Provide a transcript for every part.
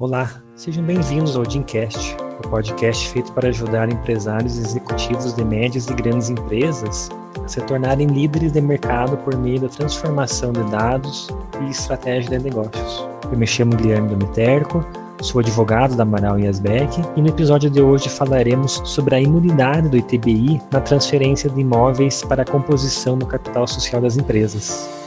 Olá, sejam bem-vindos ao Dimcast, o podcast feito para ajudar empresários e executivos de médias e grandes empresas a se tornarem líderes de mercado por meio da transformação de dados e estratégia de negócios. Eu me chamo Guilherme Domiterco, sou advogado da Amaral e Asbeck e no episódio de hoje falaremos sobre a imunidade do ITBI na transferência de imóveis para a composição do capital social das empresas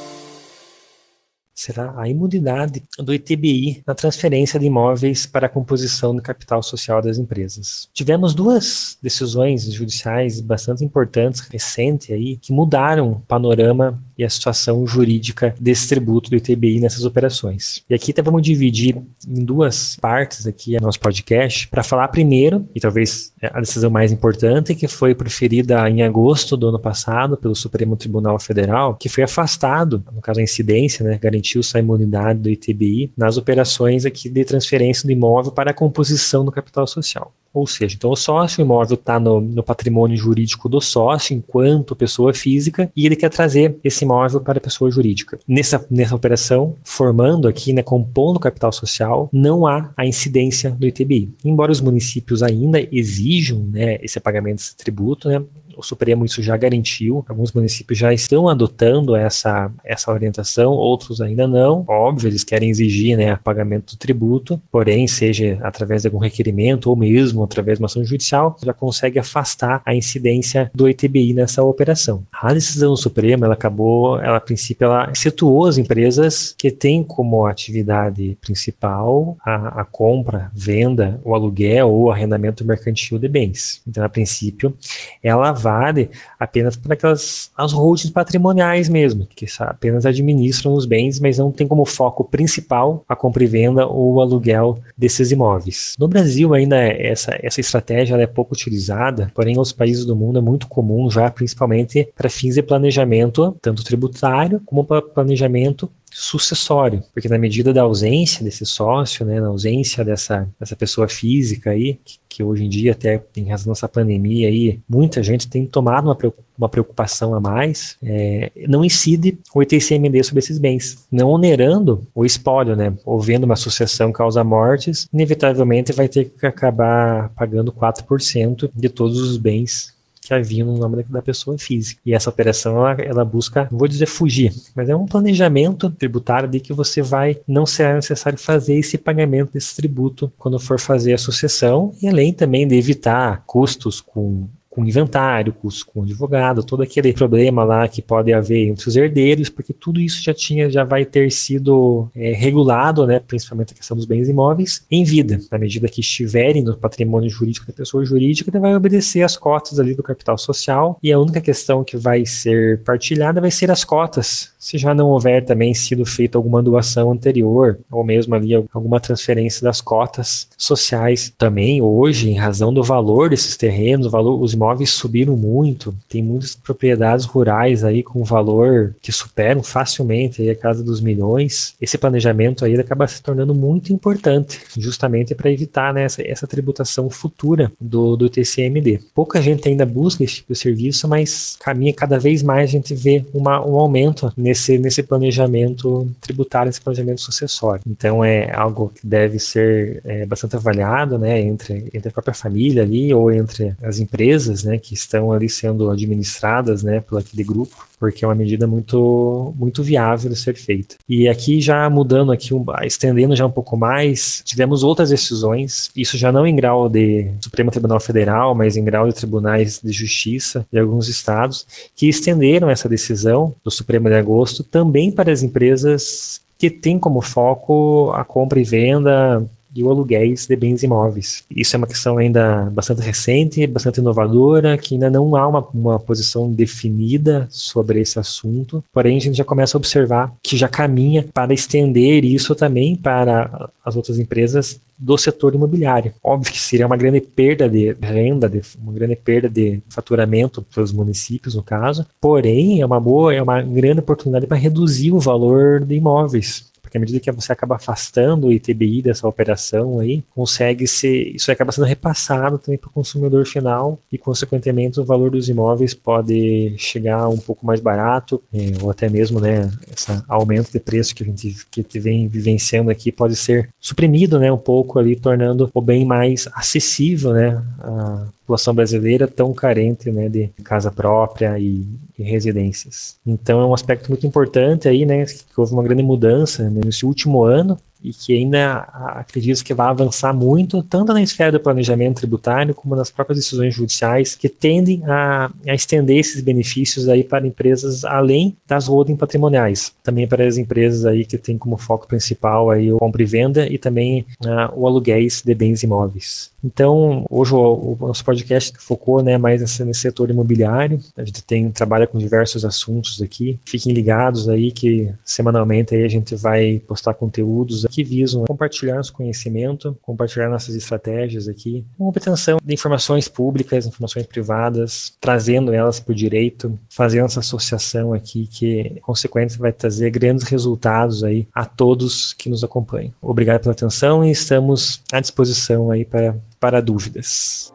será a imunidade do ITBI na transferência de imóveis para a composição do capital social das empresas. Tivemos duas decisões judiciais bastante importantes recentes aí que mudaram o panorama e a situação jurídica desse tributo do ITBI nessas operações. E aqui então, vamos dividir em duas partes aqui nosso podcast para falar primeiro, e talvez a decisão mais importante, que foi proferida em agosto do ano passado pelo Supremo Tribunal Federal, que foi afastado, no caso a incidência, né, garantiu-se a imunidade do ITBI nas operações aqui de transferência do imóvel para a composição do capital social. Ou seja, então o sócio imóvel está no, no, patrimônio jurídico do sócio enquanto pessoa física e ele quer trazer esse imóvel para a pessoa jurídica. Nessa, nessa operação, formando aqui, né, compondo o capital social, não há a incidência do ITBI. Embora os municípios ainda exijam né, esse pagamento desse tributo, né, o Supremo isso já garantiu, alguns municípios já estão adotando essa, essa orientação, outros ainda não. Óbvio, eles querem exigir né, pagamento do tributo, porém, seja através de algum requerimento ou mesmo através de uma ação judicial, já consegue afastar a incidência do ITBI nessa operação. A decisão do Supremo, ela acabou, ela a princípio, ela situou as empresas que têm como atividade principal a, a compra, venda, o aluguel ou arrendamento mercantil de bens. Então, a princípio, ela vale apenas para aquelas as holdings patrimoniais mesmo, que apenas administram os bens, mas não tem como foco principal a compra e venda ou o aluguel desses imóveis. No Brasil ainda essa, essa estratégia é pouco utilizada, porém em outros países do mundo é muito comum já, principalmente para fins de planejamento, tanto tributário como para planejamento sucessório, porque na medida da ausência desse sócio, né, na ausência dessa, dessa pessoa física aí, que, que hoje em dia até em razão dessa pandemia aí, muita gente tem tomado uma, uma preocupação a mais, é, não incide o ITCMD sobre esses bens, não onerando o espólio, né, vendo uma sucessão causa mortes, inevitavelmente vai ter que acabar pagando 4% de todos os bens que havia no nome da pessoa física. E essa operação ela, ela busca, não vou dizer fugir, mas é um planejamento tributário de que você vai, não será necessário fazer esse pagamento desse tributo quando for fazer a sucessão, e além também de evitar custos com com inventário, com, com advogado, todo aquele problema lá que pode haver entre os herdeiros, porque tudo isso já tinha, já vai ter sido é, regulado, né, principalmente a questão dos bens imóveis, em vida, na medida que estiverem no patrimônio jurídico da pessoa jurídica, ele vai obedecer às cotas ali do capital social, e a única questão que vai ser partilhada vai ser as cotas, se já não houver também sido feita alguma doação anterior, ou mesmo ali alguma transferência das cotas sociais. Também hoje, em razão do valor desses terrenos, o valor, os imóveis subiram muito, tem muitas propriedades rurais aí com valor que superam facilmente a casa dos milhões. Esse planejamento aí acaba se tornando muito importante, justamente para evitar né, essa, essa, tributação futura do, do TCMD. Pouca gente ainda busca esse tipo de serviço, mas caminha cada vez mais a gente vê uma, um aumento nesse, nesse planejamento tributário, nesse planejamento sucessório. Então é algo que deve ser é, bastante avaliado né, entre, entre a própria família ali ou entre as empresas empresas né, que estão ali sendo administradas né, pelo aquele grupo, porque é uma medida muito, muito viável de ser feita. E aqui já mudando aqui, estendendo já um pouco mais, tivemos outras decisões, isso já não em grau de Supremo Tribunal Federal, mas em grau de tribunais de justiça de alguns estados, que estenderam essa decisão do Supremo de agosto também para as empresas que têm como foco a compra e venda e o aluguéis de bens imóveis. Isso é uma questão ainda bastante recente, bastante inovadora, que ainda não há uma, uma posição definida sobre esse assunto, porém a gente já começa a observar que já caminha para estender isso também para as outras empresas do setor imobiliário. Óbvio que seria uma grande perda de renda, de, uma grande perda de faturamento para os municípios, no caso, porém é uma boa, é uma grande oportunidade para reduzir o valor de imóveis porque à medida que você acaba afastando o ITBI dessa operação aí, consegue ser, isso acaba sendo repassado também para o consumidor final e, consequentemente, o valor dos imóveis pode chegar um pouco mais barato, eh, ou até mesmo, né, esse aumento de preço que a gente que vem vivenciando aqui pode ser suprimido, né, um pouco ali, tornando o bem mais acessível, né, a população brasileira tão carente, né, de casa própria e, e residências. Então é um aspecto muito importante aí, né, que houve uma grande mudança né, nesse último ano e que ainda acredito que vai avançar muito, tanto na esfera do planejamento tributário, como nas próprias decisões judiciais, que tendem a, a estender esses benefícios aí para empresas além das holding patrimoniais, também para as empresas aí que têm como foco principal aí o compra e venda e também uh, o aluguéis de bens imóveis. Então, hoje o, o nosso podcast focou né, mais nesse, nesse, setor imobiliário. A gente tem trabalha com diversos assuntos aqui. Fiquem ligados aí que semanalmente aí a gente vai postar conteúdos que visam compartilhar nosso conhecimento, compartilhar nossas estratégias aqui, com obtenção de informações públicas, informações privadas, trazendo elas para o direito, fazendo essa associação aqui que, consequentemente, vai trazer grandes resultados aí a todos que nos acompanham. Obrigado pela atenção e estamos à disposição aí para, para dúvidas.